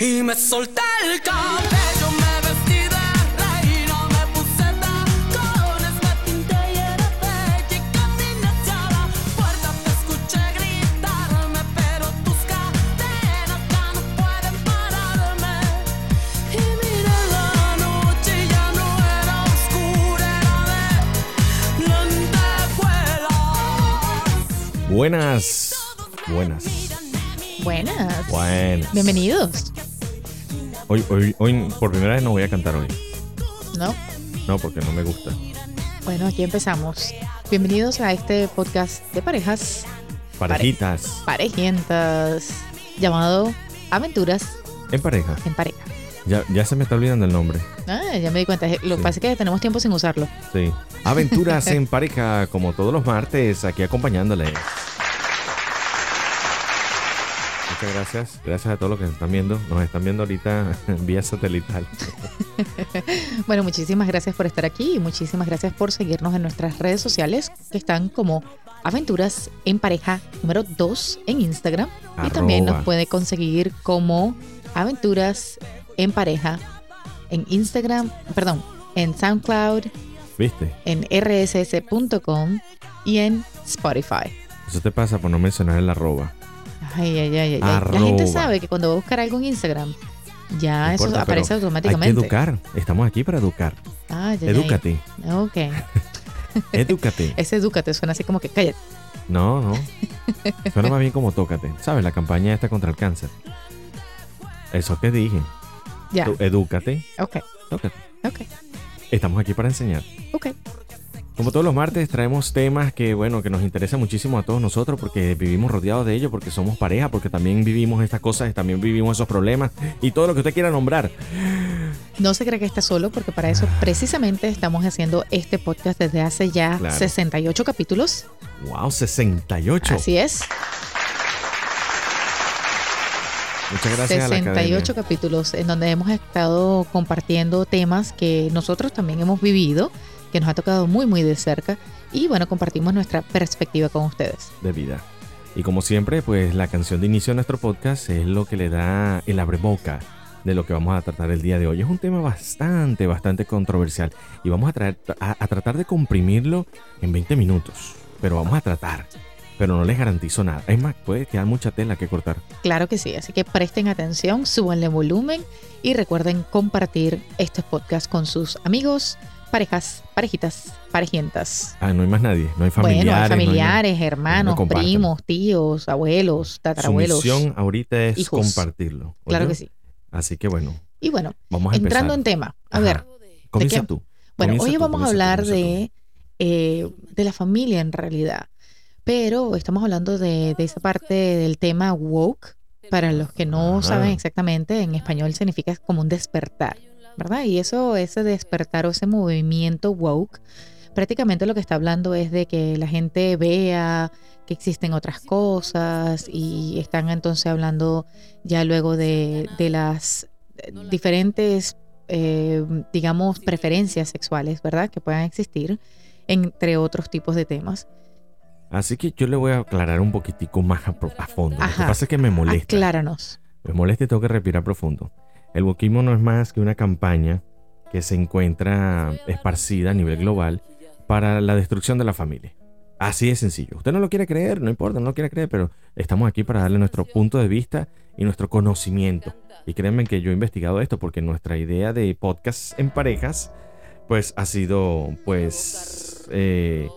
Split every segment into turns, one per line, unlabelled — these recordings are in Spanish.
Y me solté el cabello, me vestí de reina, me puse tacones, me pinté y era bella y caminé hacia la puerta. Te escuché gritarme, pero tus cadenas ya no pueden pararme. Y miré la noche y ya no era oscura, era de lentejuelas.
Buenas. Buenas.
Buenas.
Buenas.
Bienvenidos.
Hoy, hoy, hoy, por primera vez no voy a cantar hoy.
¿No?
No, porque no me gusta.
Bueno, aquí empezamos. Bienvenidos a este podcast de parejas,
Parejitas.
parejientas, llamado Aventuras
En pareja.
en pareja.
Ya, ya se me está olvidando el nombre.
Ah, ya me di cuenta. Lo que
Sí.
pasa es que tenemos tiempo sin usarlo.
Sí. Aventuras en pareja, como todos los martes, aquí acompañándoles. Muchas gracias. Gracias a todos los que nos están viendo. Nos están viendo ahorita vía satelital.
Bueno, muchísimas gracias por estar aquí y muchísimas gracias por seguirnos en nuestras redes sociales que están como Aventuras en Pareja número 2 en Instagram. Y también nos puede conseguir como Aventuras en Pareja en Instagram, perdón, en SoundCloud,
¿Viste?
en rss.com y en Spotify.
Eso te pasa por no mencionar el arroba.
Ay, ay, ay, ay, ay. La
Arroba.
gente sabe que cuando va a buscar algo en Instagram, ya
No
eso
importa,
aparece
pero Hay que
automáticamente.
educar. Estamos aquí para educar.
Ah, ya, ya, ya.
Edúcate.
Ok.
Edúcate.
Ese edúcate suena así como que cállate.
No, no. Suena más bien como tócate. ¿Sabes? La campaña esta contra el cáncer. Eso te dije.
Ya.
Tú edúcate,
Ok,
tócate.
ok,
Estamos aquí para enseñar.
ok.
Como todos los martes traemos temas que, bueno, que nos interesan muchísimo a todos nosotros porque vivimos rodeados de ellos, porque somos pareja, porque también vivimos estas cosas, también vivimos esos problemas y todo lo que usted quiera nombrar.
No se cree que está solo porque para eso precisamente estamos haciendo este podcast desde hace ya
Claro.
68 capítulos.
¡Wow! 68.
Así es,
Muchas gracias a la
68 capítulos en donde hemos estado compartiendo temas que nosotros también hemos vivido, que nos ha tocado muy muy de cerca y bueno, compartimos nuestra perspectiva con ustedes.
de vida. Y como siempre, pues la canción de inicio de nuestro podcast es lo que le da el abreboca de lo que vamos a tratar el día de hoy. Es un tema bastante, bastante controversial y vamos a, traer, a, a tratar de comprimirlo en 20 minutos. Pero vamos a tratar. Pero no les garantizo nada. Es más, puede quedar mucha tela que cortar.
Claro que sí, así que presten atención, súbanle volumen y recuerden compartir estos podcasts con sus amigos, parejas, parejitas, parejientas.
Ah, no hay más nadie. No hay familiares.
bueno, hay
no hay
familiares, hermanos, primos, tíos, abuelos,
nada. Su
tatarabuelos.
misión ahorita es
hijos.
compartirlo.
Claro que sí.
Así que bueno,
Y bueno,
vamos a empezar.
entrando en tema, a
Ajá.
ver,
Comienza tú.
bueno,
Comienza
hoy
tú,
vamos a hablar
tú.
de, eh, de la familia en realidad, pero estamos hablando de, de esa parte del tema woke. Para los que no
Ajá.
saben exactamente, en español significa como un despertar, ¿verdad? Y eso, ese despertar o ese movimiento woke, prácticamente lo que está hablando es de que la gente vea que existen otras cosas y están entonces hablando ya luego de, de las diferentes, eh, digamos, preferencias sexuales, ¿verdad? Que puedan existir, entre otros tipos de temas.
Así que yo le voy a aclarar un poquitico más a, a fondo. Lo que pasa es que me molesta.
Acláranos.
Me molesta y tengo que respirar profundo. El wokismo no es más que una campaña que se encuentra esparcida a nivel global para la destrucción de la familia. Así de sencillo. Usted no lo quiere creer, no importa, no lo quiere creer, pero estamos aquí para darle nuestro punto de vista y nuestro conocimiento. Y créanme que yo he investigado esto porque nuestra idea de podcast en parejas, pues ha sido, pues, eh,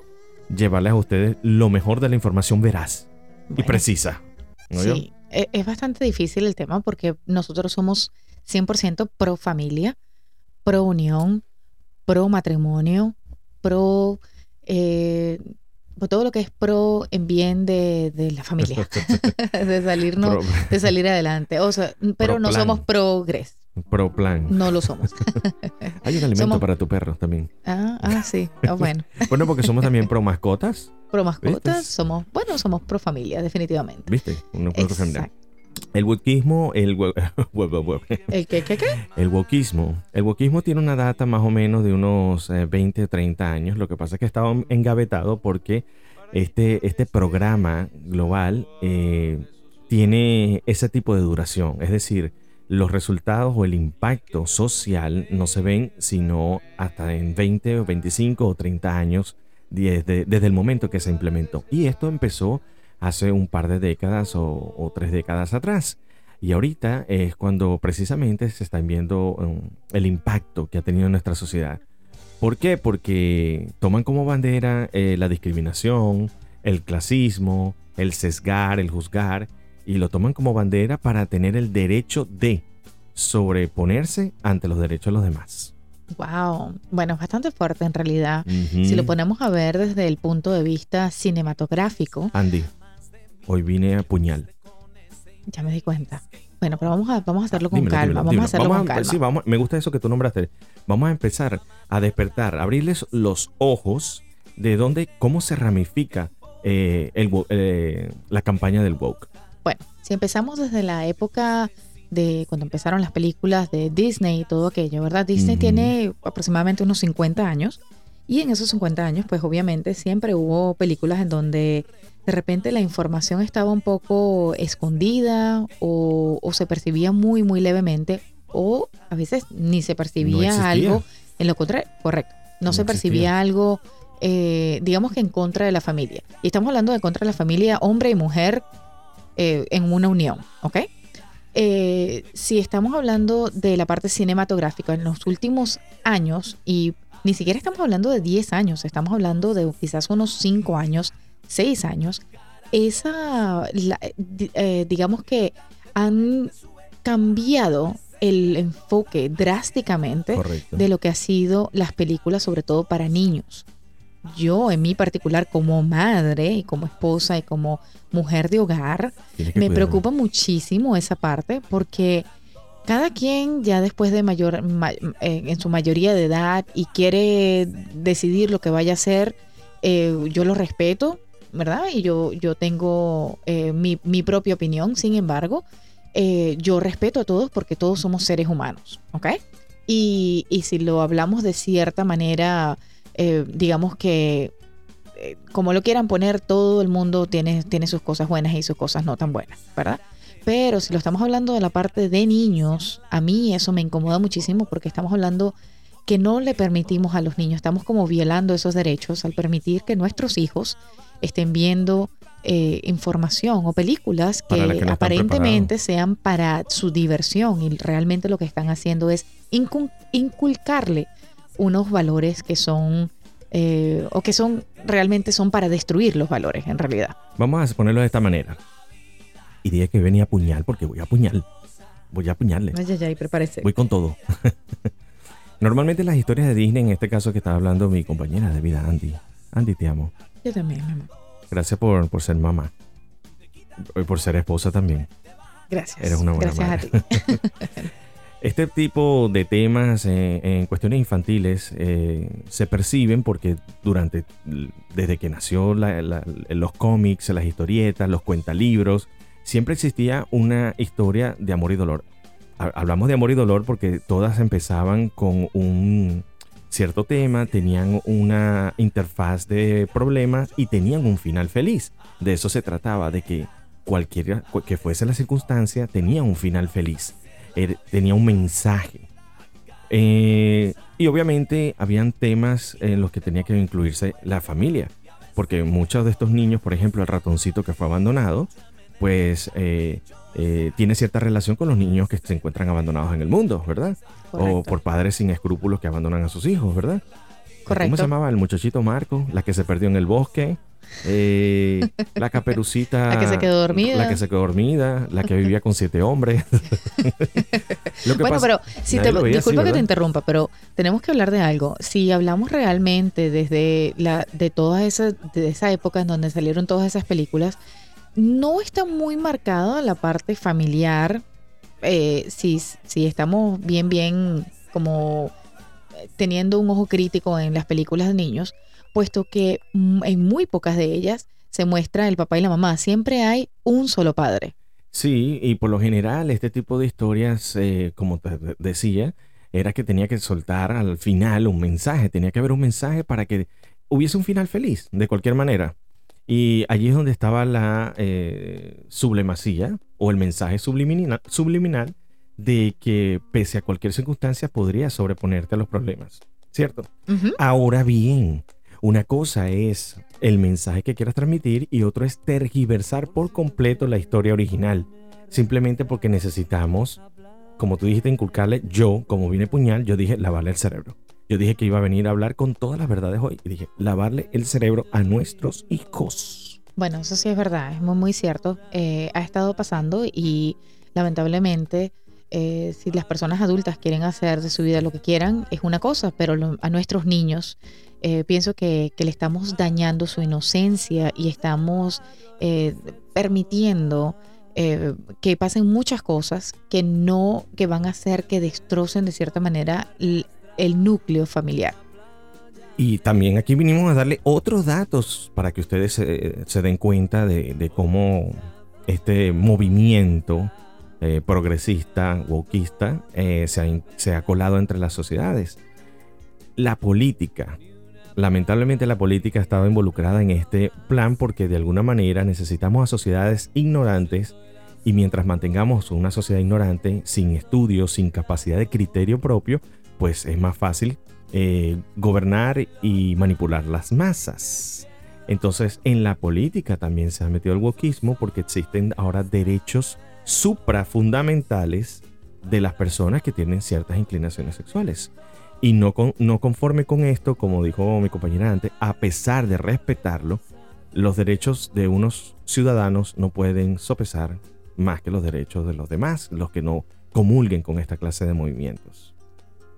llevarles a ustedes lo mejor de la información veraz y precisa.
Sí, e- es bastante difícil el tema porque nosotros somos 100% pro familia, pro unión, pro matrimonio, pro eh, todo lo que es pro en bien de, de la familia, de salirnos, de salir adelante. O sea, pero
Pro
no
plan.
somos progres,
pro plan.
no lo somos.
Hay un alimento
Somos-
para tu perro también.
Ah, ah, sí. Ah, bueno,
Bueno, porque somos también pro mascotas,
pro mascotas,
¿Viste?
somos, bueno, somos pro familia, definitivamente.
¿viste? Un encuentro familiar.
Exacto.
El wokismo, el, wo- wo- wo- wo-
¿El qué, qué, qué?
el wokismo, el wokismo tiene una data más o menos de unos eh, 20 o 30 años. Lo que pasa es que estaba engavetado porque este, este programa global eh, tiene ese tipo de duración. Es decir, los resultados o el impacto social no se ven sino hasta en 20 o 25 o 30 años desde, desde el momento que se implementó. Y esto empezó hace un par de décadas o, o tres décadas atrás. Y ahorita es cuando precisamente se está viendo um, el impacto que ha tenido en nuestra sociedad. ¿Por qué? Porque toman como bandera eh, la discriminación, el clasismo, el sesgar, el juzgar, y lo toman como bandera para tener el derecho de sobreponerse ante los derechos de los demás.
Wow. Bueno, es bastante fuerte en realidad.
Ujú.
Si lo ponemos a ver desde el punto de vista cinematográfico,
Andy, hoy vine a puñal.
ya me di cuenta. Bueno, pero vamos a, vamos a hacerlo con
Dímelo,
calma.
dímelo,
vamos
dímelo.
a hacerlo
Vamos
con
a-
calma.
Sí, vamos, me gusta eso que tú nombraste. Vamos a empezar a despertar, a abrirles los ojos de dónde, cómo se ramifica eh, el, eh, la campaña del woke.
Bueno, si empezamos desde la época de cuando empezaron las películas de Disney y todo aquello, ¿verdad? Disney tiene aproximadamente unos 50 años y en esos 50 años, pues obviamente siempre hubo películas en donde de repente la información estaba un poco escondida o, o se percibía muy, muy levemente o a veces ni se percibía algo en lo contrario, correcto, no,
No
se
existía.
percibía algo, eh, digamos que en contra de la familia. Y estamos hablando de contra de la familia, hombre y mujer eh, en una unión, ¿ok? Eh, si estamos hablando de la parte cinematográfica, en los últimos años, y ni siquiera estamos hablando de 10 años, estamos hablando de quizás unos 5 años, 6 años, esa, la- di- eh, digamos que han cambiado el enfoque drásticamente
Correcto.
de lo que ha sido las películas, sobre todo para niños. Yo, en mi particular, como madre y como esposa y como mujer de hogar, me preocupa muchísimo esa parte porque cada quien ya después de mayor, ma- eh, en su mayoría de edad y quiere decidir lo que vaya a hacer, eh, yo lo respeto, ¿verdad? Y yo, yo tengo eh, mi, mi propia opinión, sin embargo, yo respeto a todos porque todos somos seres humanos, ¿ok? Y, y si lo hablamos de cierta manera, digamos que como lo quieran poner, todo el mundo tiene, tiene sus cosas buenas y sus cosas no tan buenas, ¿verdad? Pero si lo estamos hablando de la parte de niños, a mí eso me incomoda muchísimo porque estamos hablando que no le permitimos a los niños, estamos como violando esos derechos al permitir que nuestros hijos estén viendo eh, información o películas que,
no
aparentemente sean para su diversión y realmente lo que están haciendo es incul- inculcarle unos valores que son eh, o que son realmente son para destruir los valores en realidad.
Vamos a ponerlo de esta manera. Y dije que venía a puñal porque voy a puñal. Voy a puñarle.
Vaya, ya, y prepárese.
Voy con todo. Normalmente las historias de Disney, en este caso que estaba hablando mi compañera de vida, Andy. Andy, te amo.
Yo también, mi amor.
Gracias por, por ser mamá. Y por ser esposa también.
Gracias.
Eres una buena
Gracias
madre.
a ti.
Este tipo de temas eh, en cuestiones infantiles eh, se perciben porque durante, desde que nació la- la- los cómics, las historietas, los cuentalibros, siempre existía una historia de amor y dolor. Ha- Hablamos de amor y dolor porque todas empezaban con un cierto tema, tenían una interfaz de problemas y tenían un final feliz. De eso se trataba, de que cualquiera que fuese la circunstancia tenía un final feliz er- tenía un mensaje. Eh, y obviamente habían temas en los que tenía que incluirse la familia, porque muchos de estos niños, por ejemplo, el ratoncito que fue abandonado, pues eh, eh, tiene cierta relación con los niños que se encuentran abandonados en el mundo, ¿verdad? O por padres sin escrúpulos que abandonan a sus hijos, ¿verdad? ¿Cómo
Correcto.
se llamaba? El muchachito Marco, la que se perdió en el bosque. eh, la caperucita.
La que se quedó dormida.
La que se quedó dormida. La que vivía con siete hombres. Lo que
Bueno,
pasa-
pero si te,
así,
disculpa que te interrumpa, pero tenemos que hablar de algo. Si hablamos realmente desde la de todas esas de esa época en donde salieron todas esas películas, no está muy marcada la parte familiar. eh, si, si estamos bien, bien como eh, teniendo un ojo crítico en las películas de niños, puesto que en muy pocas de ellas se muestra el papá y la mamá. Siempre hay un solo padre.
Sí, y por lo general este tipo de historias, eh, como te de- decía, era que tenía que soltar al final un mensaje, tenía que haber un mensaje para que hubiese un final feliz, de cualquier manera. Y allí es donde estaba la eh, sublemacía o el mensaje subliminal, subliminal de que pese a cualquier circunstancia podría sobreponerte a los problemas, ¿cierto? Ahora bien, una cosa es el mensaje que quieras transmitir y otro es tergiversar por completo la historia original, simplemente porque necesitamos, como tú dijiste, inculcarle, yo, como vine puñal, yo dije lavarle el cerebro. Yo dije que iba a venir a hablar con todas las verdades hoy y dije, lavarle el cerebro a nuestros hijos.
Bueno, eso sí es verdad, es muy, muy cierto. Eh, ha estado pasando y lamentablemente, eh, si las personas adultas quieren hacer de su vida lo que quieran, es una cosa, pero a nuestros niños eh, pienso que, le estamos dañando su inocencia y estamos permitiendo que pasen muchas cosas que no, que van a hacer que destrocen de cierta manera el núcleo familiar.
Y también aquí vinimos a darle otros datos para que ustedes se, den cuenta de, cómo este movimiento eh, progresista, wokista, eh, se, ha, se ha colado entre las sociedades. La política. Lamentablemente la política ha estado involucrada en este plan porque de alguna manera necesitamos a sociedades ignorantes y mientras mantengamos una sociedad ignorante, sin estudios, sin capacidad de criterio propio, pues es más fácil eh, gobernar y manipular las masas. Entonces, en la política también se ha metido el wokismo porque existen ahora derechos suprafundamentales de las personas que tienen ciertas inclinaciones sexuales. Y no, con- no conforme con esto, como dijo mi compañera antes, a pesar de respetarlo, los derechos de unos ciudadanos no pueden sopesar más que los derechos de los demás, los que no comulguen con esta clase de movimientos.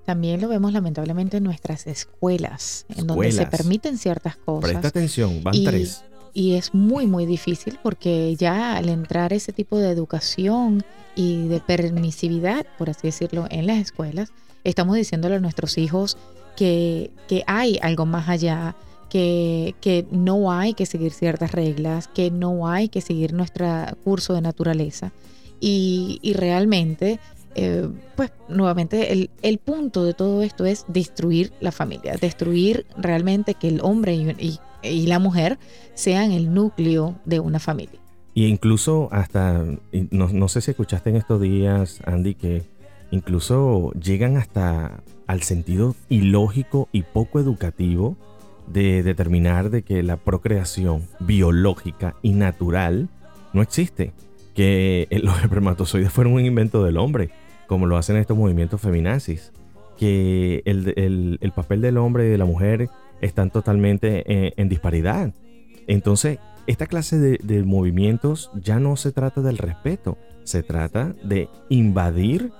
También lo vemos lamentablemente en nuestras escuelas, en donde se permiten ciertas cosas.
Presta atención, van
Y-
tres.
Y es muy, muy difícil porque ya al entrar ese tipo de educación y de permisividad, por así decirlo, en las escuelas, estamos diciéndole a nuestros hijos que, que hay algo más allá, que, que no hay que seguir ciertas reglas, que no hay que seguir nuestro curso de naturaleza. Y, y realmente, eh, pues nuevamente, el, el punto de todo esto es destruir la familia, destruir realmente que el hombre y, y- la mujer sean el núcleo de una familia.
Y incluso hasta, no, no sé si escuchaste en estos días, Andy, que incluso llegan hasta al sentido ilógico y poco educativo de determinar de que la procreación biológica y natural no existe, que los espermatozoides fueron un invento del hombre, como lo hacen estos movimientos feminazis, que el, el- el papel del hombre y de la mujer están totalmente eh, en disparidad. Entonces, esta clase de, de movimientos ya no se trata del respeto, se trata de invadir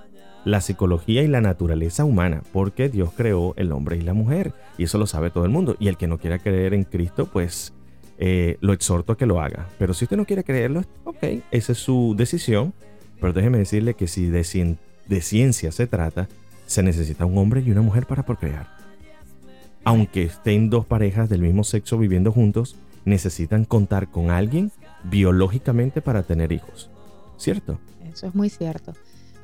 la psicología y la naturaleza humana, porque Dios creó el hombre y la mujer, y eso lo sabe todo el mundo. Y el que no quiera creer en Cristo, pues eh, lo exhorto a que lo haga. Pero si usted no quiere creerlo, ok, esa es su decisión. Pero déjeme decirle que si de, de ciencia se trata, se necesita un hombre y una mujer para procrear. Aunque estén dos parejas del mismo sexo viviendo juntos, necesitan contar con alguien biológicamente para tener hijos. ¿Cierto?
Eso es muy cierto.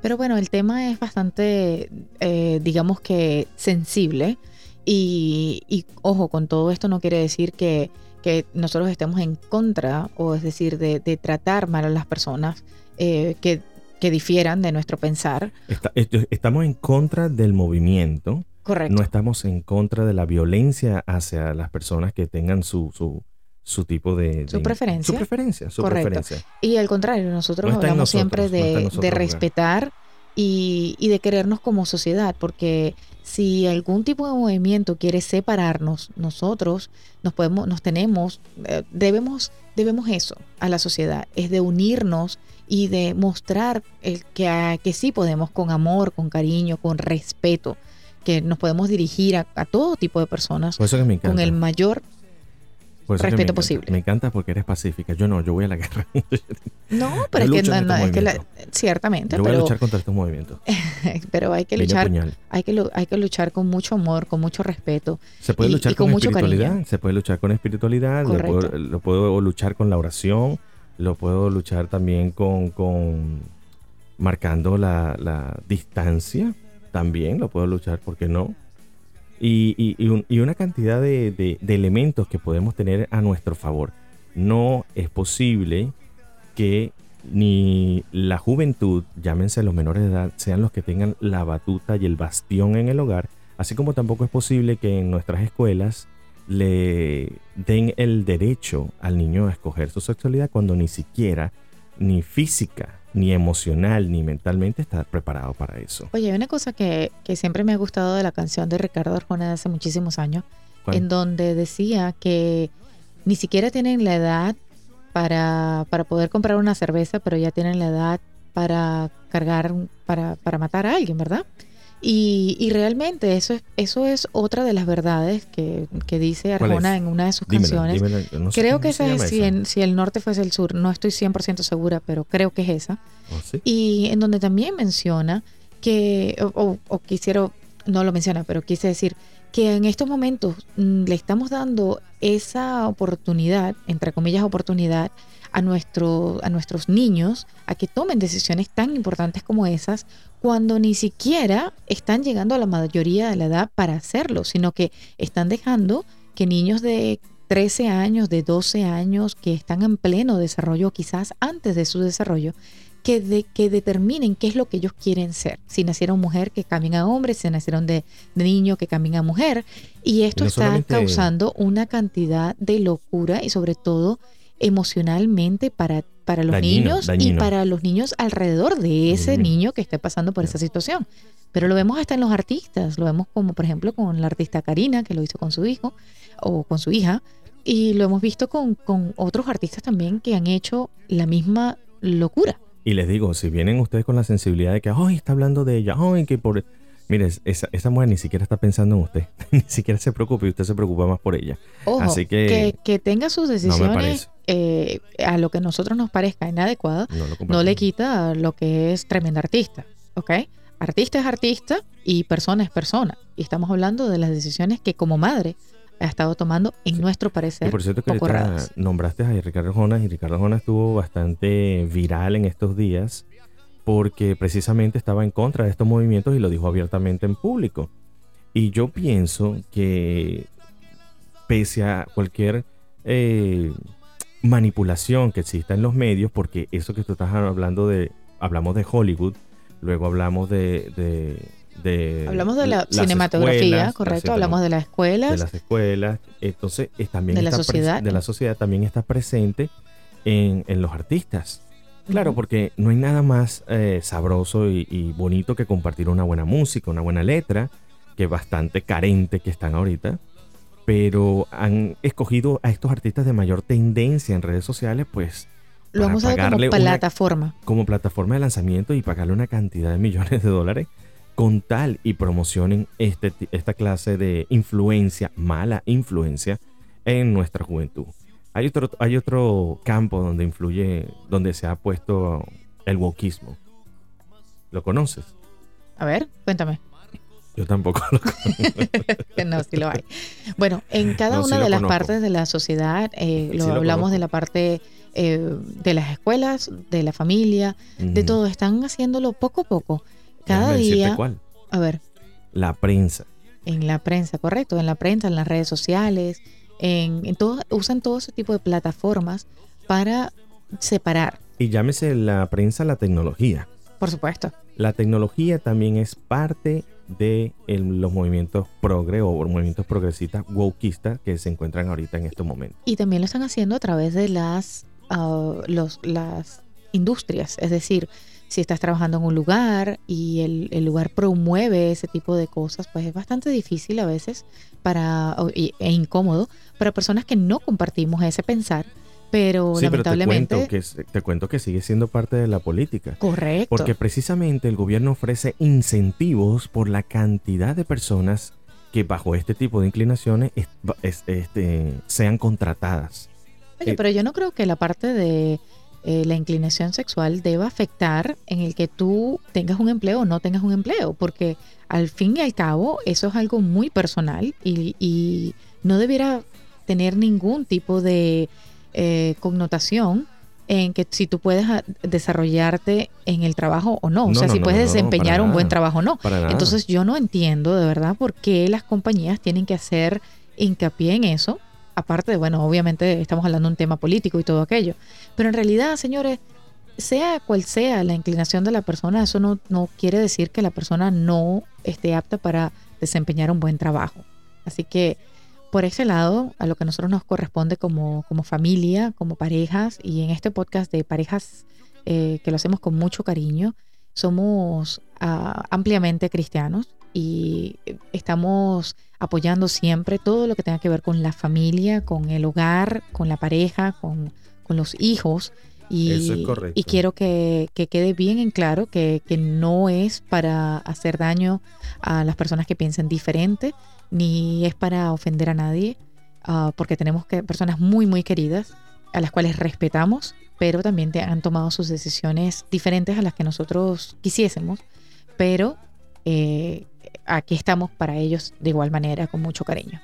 Pero bueno, el tema es bastante, eh, digamos que sensible. Y, y, ojo, con todo esto no quiere decir que, que nosotros estemos en contra, o es decir, de, de tratar mal a las personas eh, que, que difieran de nuestro pensar.
Está- estamos en contra del movimiento,
Correcto.
no estamos en contra de la violencia hacia las personas que tengan su, su, su tipo de...
Su
de-
preferencia.
Su preferencia, su
Correcto.
preferencia.
Y al contrario, nosotros
No
hablamos
nosotros,
siempre
no
de,
nosotros
de respetar y, y de querernos como sociedad, porque si algún tipo de movimiento quiere separarnos, nosotros nos podemos, nos tenemos, eh, debemos, debemos eso a la sociedad, es de unirnos y de mostrar el que, que sí podemos con amor, con cariño, con respeto, que nos podemos dirigir a, a todo tipo de personas
me
con el mayor
me
respeto
encanta.
posible.
Me encanta porque eres pacífica. Yo no, yo voy a la guerra.
no, pero
Yo
es que, no,
en
no, es que la- ciertamente,
yo voy a
pero,
luchar contra estos movimientos.
pero hay que luchar hay que, hay que luchar con mucho amor, con mucho respeto.
Se puede
Y-
luchar
y
con,
con mucho
espiritualidad,
cariño.
se puede luchar con espiritualidad, lo puedo, lo puedo luchar con la oración, lo puedo luchar también con, con marcando la, la distancia, también lo puedo luchar, ¿por qué no? Y, y- un- y una cantidad de, de- de elementos que podemos tener a nuestro favor. No es posible que ni la juventud, llámense los menores de edad, sean los que tengan la batuta y el bastión en el hogar, así como tampoco es posible que en nuestras escuelas le den el derecho al niño a escoger su sexualidad cuando ni siquiera, ni física, ni emocional, ni mentalmente está preparado para eso.
Oye, hay una cosa que, que siempre me ha gustado de la canción de Ricardo Arjona de hace muchísimos años,
¿Cuál?
en donde decía que ni siquiera tienen la edad para, para poder comprar una cerveza, pero ya tienen la edad para cargar, para, para matar a alguien, ¿verdad? Y, y realmente eso es, eso es otra de las verdades que, que dice
¿Cuál
Arjona en una de sus
Dímela,
canciones.
dímela, no sé
Creo que esa es si, en- si el norte fuese el sur, no estoy 100% segura, pero creo que es esa.
¿Oh, sí?
Y en donde también menciona que, o, o- o quisiera, no lo menciona, pero quise decir que en estos momentos mm, le estamos dando esa oportunidad, entre comillas oportunidad, a, nuestro, a nuestros niños a que tomen decisiones tan importantes como esas cuando ni siquiera están llegando a la mayoría de la edad para hacerlo, sino que están dejando que niños de 13 años, de 12 años, que están en pleno desarrollo, quizás antes de su desarrollo, que, de, que determinen qué es lo que ellos quieren ser. Si nacieron mujer, que cambien a hombre, si nacieron de, de niño, que cambien a mujer. Y esto
no
está
solamente-
causando una cantidad de locura y sobre todo emocionalmente para, para los
Dañino,
niños y para los niños alrededor de ese niño que esté pasando por esa situación. Pero lo vemos hasta en los artistas, lo vemos como por ejemplo con la artista Karina, que lo hizo con su hijo o con su hija, y lo hemos visto con, con otros artistas también que han hecho la misma locura.
Y les digo, si vienen ustedes con la sensibilidad de que, ay, está hablando de ella, ay, que por... Mire, esa, esa mujer ni siquiera está pensando en usted, ni siquiera se preocupa y usted se preocupa más por ella.
Ojo,
Así que-
que, tenga sus
me
decisiones
parece.
Eh, a lo que a nosotros nos parezca inadecuado,
No,
le quita lo que es tremenda artista, ¿ok? Artista es artista y persona es persona. Y estamos hablando de las decisiones que como madre ha estado tomando, en
Sí.
nuestro
Y
parecer,
por cierto que
poco erradas.
nombraste a Ricardo Jonas y Ricardo Jonas estuvo bastante viral en estos días porque precisamente estaba en contra de estos movimientos y lo dijo abiertamente en público. Y yo pienso que pese a cualquier eh, manipulación que exista en los medios, porque eso que tú estás hablando de, hablamos de Hollywood, luego hablamos de... de- de
Hablamos de la cinematografía,
escuelas,
correcto, hablamos de las escuelas,
de las escuelas. Entonces, es, también
De la sociedad.
de la sociedad también está presente en, en los artistas. Claro, porque no hay nada más eh, sabroso y, y bonito que compartir una buena música, una buena letra, que es bastante carente que están ahorita. Pero han escogido a estos artistas de mayor tendencia en redes sociales, pues
lo
para
hemos usado
pagarle
como
una-
plataforma.
como plataforma de lanzamiento y pagarle una cantidad de millones de dólares con tal y promocionen este, esta clase de influencia, mala influencia en nuestra juventud. Hay otro, hay otro campo donde influye, donde se ha puesto el wokismo. ¿Lo conoces?
A ver, cuéntame.
Yo tampoco lo
no, sí lo hay. Bueno, en cada
No,
una de las
conozco.
partes de la sociedad, eh, lo
Sí lo
hablamos de la parte eh, de las escuelas, de la familia, de todo, están haciéndolo poco a poco. Cada día,
cuál.
a ver,
La prensa.
en la prensa, correcto, en la prensa, en las redes sociales, en, en todo, usan todo ese tipo de plataformas para separar,
Y llámese la prensa la tecnología.
por supuesto.
La tecnología también es parte de el- los movimientos progre o movimientos progresistas wokistas que se encuentran ahorita en estos momentos.
Y también lo están haciendo a través de las, ah, los, las industrias. Es decir, si estás trabajando en un lugar y el, el lugar promueve ese tipo de cosas, pues es bastante difícil a veces para, e incómodo para personas que no compartimos ese pensar, pero
Sí, pero te
lamentablemente...
cuento, que, te cuento que sigue siendo parte de la política.
correcto.
Porque precisamente el gobierno ofrece incentivos por la cantidad de personas que bajo este tipo de inclinaciones es- es- este, sean contratadas.
Oye,
eh,
pero yo no creo que la parte de eh, la inclinación sexual deba afectar en el que tú tengas un empleo o no tengas un empleo, porque al fin y al cabo eso es algo muy personal y, y no debiera tener ningún tipo de eh, connotación en que si tú puedes ah, desarrollarte en el trabajo o no, o sea,
no,
si puedes
no,
desempeñar un buen trabajo o no. Entonces yo no entiendo de verdad por qué las compañías tienen que hacer hincapié en eso. Aparte de, bueno, obviamente estamos hablando de un tema político y todo aquello. Pero en realidad, señores, sea cual sea la inclinación de la persona, eso no, no quiere decir que la persona no esté apta para desempeñar un buen trabajo. Así que por ese lado, a lo que a nosotros nos corresponde como, como familia, como parejas, y en este podcast de parejas eh, que lo hacemos con mucho cariño, somos ah, ampliamente cristianos y estamos apoyando siempre todo lo que tenga que ver con la familia, con el hogar, con la pareja, con, con los hijos. Y,
Eso es correcto.
y quiero que, que quede bien en claro que, que no es para hacer daño a las personas que piensen diferente, ni es para ofender a nadie, ah, porque tenemos que, personas muy, muy queridas a las cuales respetamos, pero también te- han tomado sus decisiones diferentes a las que nosotros quisiésemos, pero eh, aquí estamos para ellos de igual manera, con mucho cariño.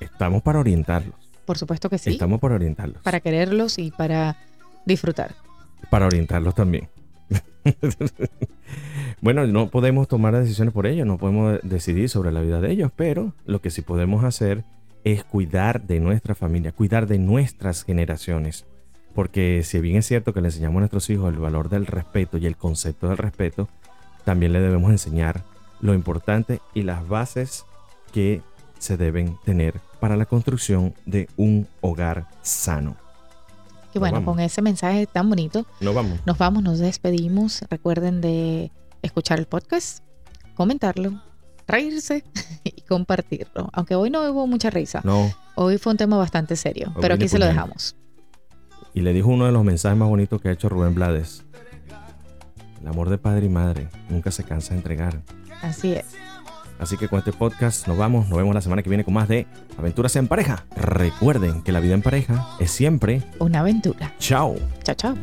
Estamos para orientarlos.
Por supuesto que sí,
Estamos para orientarlos.
para quererlos y para disfrutar.
Para orientarlos también. bueno, no podemos tomar decisiones por ellos, no podemos decidir sobre la vida de ellos, pero lo que sí podemos hacer es cuidar de nuestra familia, cuidar de nuestras generaciones. Porque si bien es cierto que le enseñamos a nuestros hijos el valor del respeto y el concepto del respeto, también le debemos enseñar lo importante y las bases que se deben tener para la construcción de un hogar sano.
Y bueno,
vamos.
con ese mensaje tan bonito,
No vamos.
nos vamos, nos despedimos. Recuerden de escuchar el podcast, comentarlo, reírse y compartirlo. Aunque hoy no hubo mucha risa.
No.
Hoy fue un tema bastante serio,
Hoy
pero aquí se lo dejamos.
Y le dijo uno de los mensajes más bonitos que ha hecho Rubén Blades. El amor de padre y madre nunca se cansa de entregar.
Así es.
Así que con este podcast nos vamos, nos vemos la semana que viene con más de Aventuras en pareja. Recuerden que la vida en pareja es siempre
Una aventura.
chao.
Chao, chao.